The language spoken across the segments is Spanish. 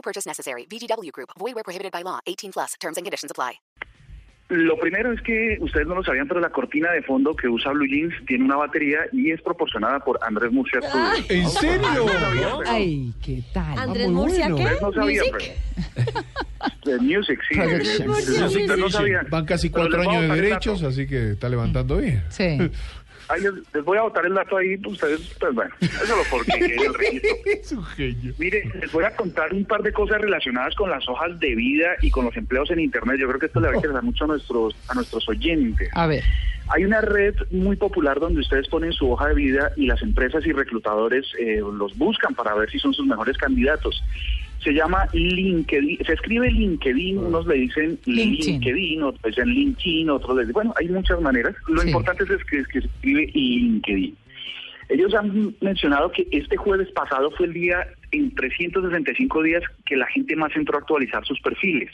No purchase necessary. VGW Group. Void where prohibited by law. 18 plus. Terms and conditions apply. Lo primero es que ustedes no lo sabían, pero la cortina de fondo que usa Blue Jeans tiene una batería y es proporcionada por Andrés Murcia. ¿En serio? Ay, ¿qué tal? Andrés Murcia, bueno. ¿qué? Ustedes no Music. pero- De Music, sí. No sabían. Van casi cuatro años de derechos, así que está levantando bien. Sí. Ay, les, les voy a botar el dato ahí, pues, ustedes, pues bueno, eso lo porque el registro. Es un genio. Mire, les voy a contar un par de cosas relacionadas con las hojas de vida y con los empleos en Internet. Yo creo que esto le va a interesar mucho a nuestros, a nuestros oyentes. A ver. Hay una red muy popular donde ustedes ponen su hoja de vida y las empresas y reclutadores eh, los buscan para ver si son sus mejores candidatos. Se llama LinkedIn, se escribe LinkedIn, unos le dicen LinkedIn. LinkedIn, otros le dicen LinkedIn, otros le dicen, bueno, hay muchas maneras. Lo Sí. importante es que, que se escribe LinkedIn. Ellos han mencionado que este jueves pasado fue el día en 365 días que la gente más entró a actualizar sus perfiles.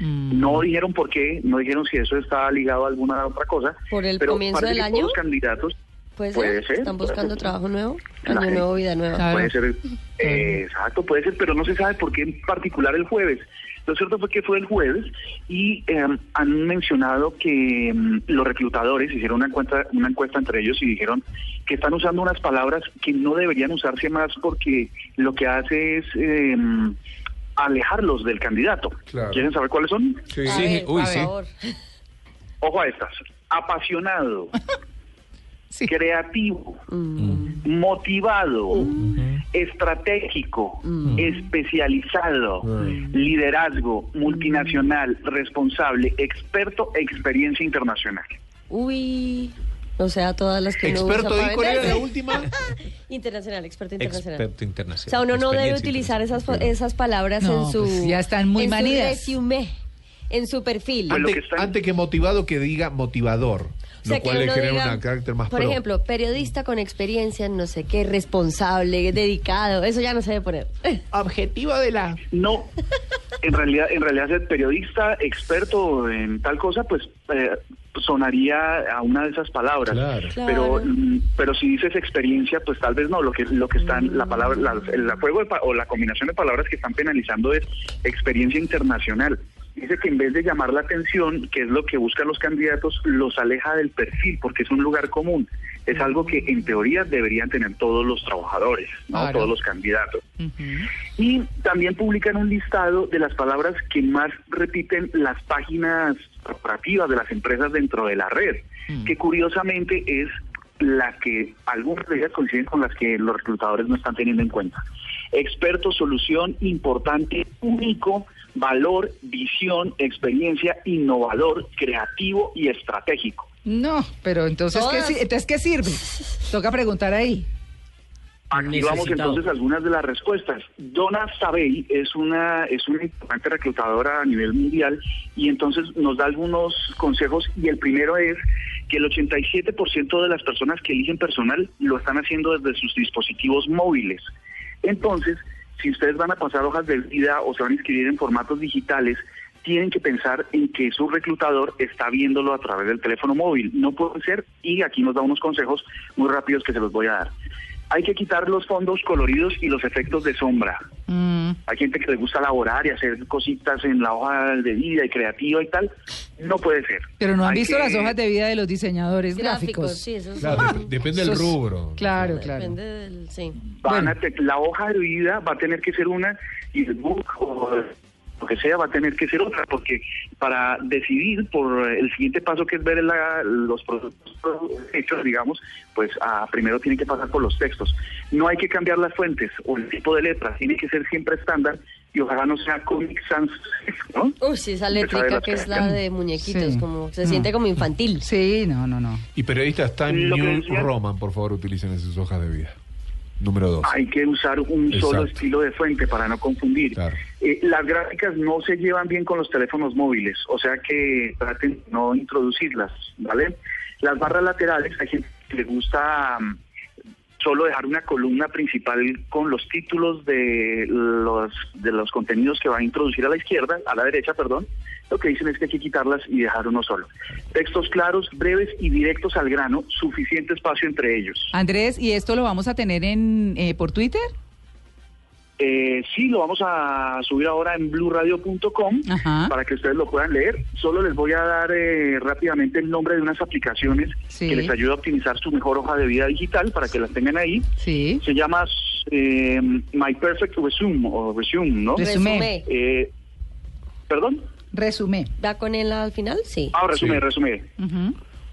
Mm. No dijeron por qué, no dijeron si eso estaba ligado a alguna otra cosa. ¿Por el pero comienzo del año? los candidatos ¿Puede, Puede ser? ser, ¿Están buscando ser. trabajo nuevo? La Año gente- nuevo, vida nueva. Claro. puede ser, eh, exacto, puede ser, pero no se sabe por qué en particular el jueves. Lo cierto fue que fue el jueves y eh, han mencionado que mm, los reclutadores hicieron una encuesta, una encuesta entre ellos y dijeron que están usando unas palabras que no deberían usarse más porque lo que hace es eh, alejarlos del candidato. Claro. ¿Quieren saber cuáles son? Sí, sí. ver, Uy, sí. Ojo a estas. Apasionado, Sí. creativo, motivado, estratégico, especializado, liderazgo, multinacional, responsable, experto, experiencia internacional. Uy. O sea, todas las que no usa Experto, para ¿y la última? Internacional, experto internacional. Experto O internacional. sea, uno no debe utilizar esas, esas palabras No, en su... pues ya están muy en manidas. su en su perfil. Pues Antes, que están- antes que motivado, que diga motivador. O sea, lo cual que le genera diga, un carácter más Por pro. ejemplo, periodista con experiencia, en no sé qué, responsable, dedicado, eso ya no se debe poner. Objetivo de la... No, en realidad, en realidad ser periodista, experto en tal cosa, pues eh, sonaría a una de esas palabras. Claro. Pero, Claro. mm, pero si dices experiencia, pues tal vez no. Lo que lo que están la palabra, la- el juego de pa- o la combinación de palabras que están penalizando es experiencia internacional. Dice que en vez de llamar la atención, que es lo que buscan los candidatos, los aleja del perfil, porque es un lugar común. Es algo que en teoría deberían tener todos los trabajadores, ¿no? Claro. todos los candidatos. Y también publican un listado de las palabras que más repiten las páginas corporativas de las empresas dentro de la red, que curiosamente es la que algunas de ellas coinciden con las que los reclutadores no están teniendo en cuenta. Experto, solución, importante, único, valor, visión, experiencia, innovador, creativo y estratégico. No, pero entonces, ¿qué, Todas. entonces, ¿qué sirve? Toca preguntar ahí. Aquí vamos entonces a algunas de las respuestas. Donna Sabey es una es una importante reclutadora a nivel mundial y entonces nos da algunos consejos y el primero es que el 87% de las personas que eligen personal lo están haciendo desde sus dispositivos móviles. Entonces, si ustedes van a pasar hojas de vida o se van a inscribir en formatos digitales, tienen que pensar en que su reclutador está viéndolo a través del teléfono móvil. No puede ser y aquí nos da unos consejos muy rápidos que se los voy a dar. Hay que quitar los fondos coloridos y los efectos de sombra. Mm, Hay gente que le gusta elaborar y hacer cositas en la hoja de vida y creativa y tal. No puede ser. pero no han Hay visto que- las hojas de vida de los diseñadores Gráficos, gráficos. sí, eso Claro, depende del rubro. Claro, claro. Depende del... Sí. Van Bueno. a te- la hoja de vida va a tener que ser una y el book o lo que sea va a tener que ser otra, porque para decidir por el siguiente paso que es ver la- los productos hechos, digamos, pues ah, primero tienen que pasar por los textos. No hay que cambiar las fuentes o el tipo de letras, tiene que ser siempre estándar y ojalá no sea Comic Sans, ¿no? Uy, sí, esa létrica las que es la de muñequitos, Sí. como se No. siente como infantil. Sí, no, no, no. Y periodistas que New decía- Roman, por favor, utilicen sus hojas de vida. Número dos. hay que usar un solo Exacto. estilo de fuente para no confundir. Claro. Eh, las gráficas no se llevan bien con los teléfonos móviles, o sea que traten de no introducirlas, ¿vale? Las barras laterales, hay gente que le gusta mm, solo dejar una columna principal con los títulos de los de los contenidos que va a introducir a la izquierda, a la derecha, perdón. Lo que dicen es que hay que quitarlas y dejar uno solo. Textos claros, breves y directos al grano, suficiente espacio entre ellos. Andrés, ¿y esto lo vamos a tener en eh, por Twitter? Eh, sí, lo vamos a subir ahora en bluradio.com Ajá. para que ustedes lo puedan leer. Solo les voy a dar eh, rápidamente el nombre de unas aplicaciones Sí. que les ayuda a optimizar su mejor hoja de vida digital para que las tengan ahí. Sí. Se llama eh, My Perfect Resume o Resume, ¿no? Resume. Resume. Eh, ¿Perdón? Resumé. ¿Va con él al final? Sí. Ah, resume, Sí. resume.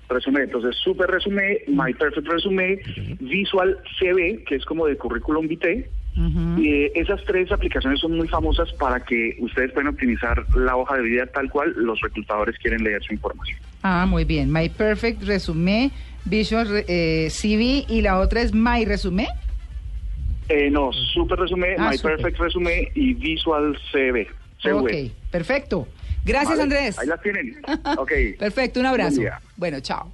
Resume, entonces super resume, My Perfect Resume, Visual CB, que es como de currículum vitae. Eh, esas tres aplicaciones son muy famosas para que ustedes puedan optimizar la hoja de vida tal cual los reclutadores quieren leer su información. Ah, muy bien. My Perfect Resume, Visual eh, CV y la otra es My Resume. Eh, no, Super Resume, Ah, My. Perfect Resume y Visual. CV. Ok, perfecto. Gracias, Vale, Andrés. Ahí las tienen. Ok. Perfecto, un abrazo. Bueno, chao.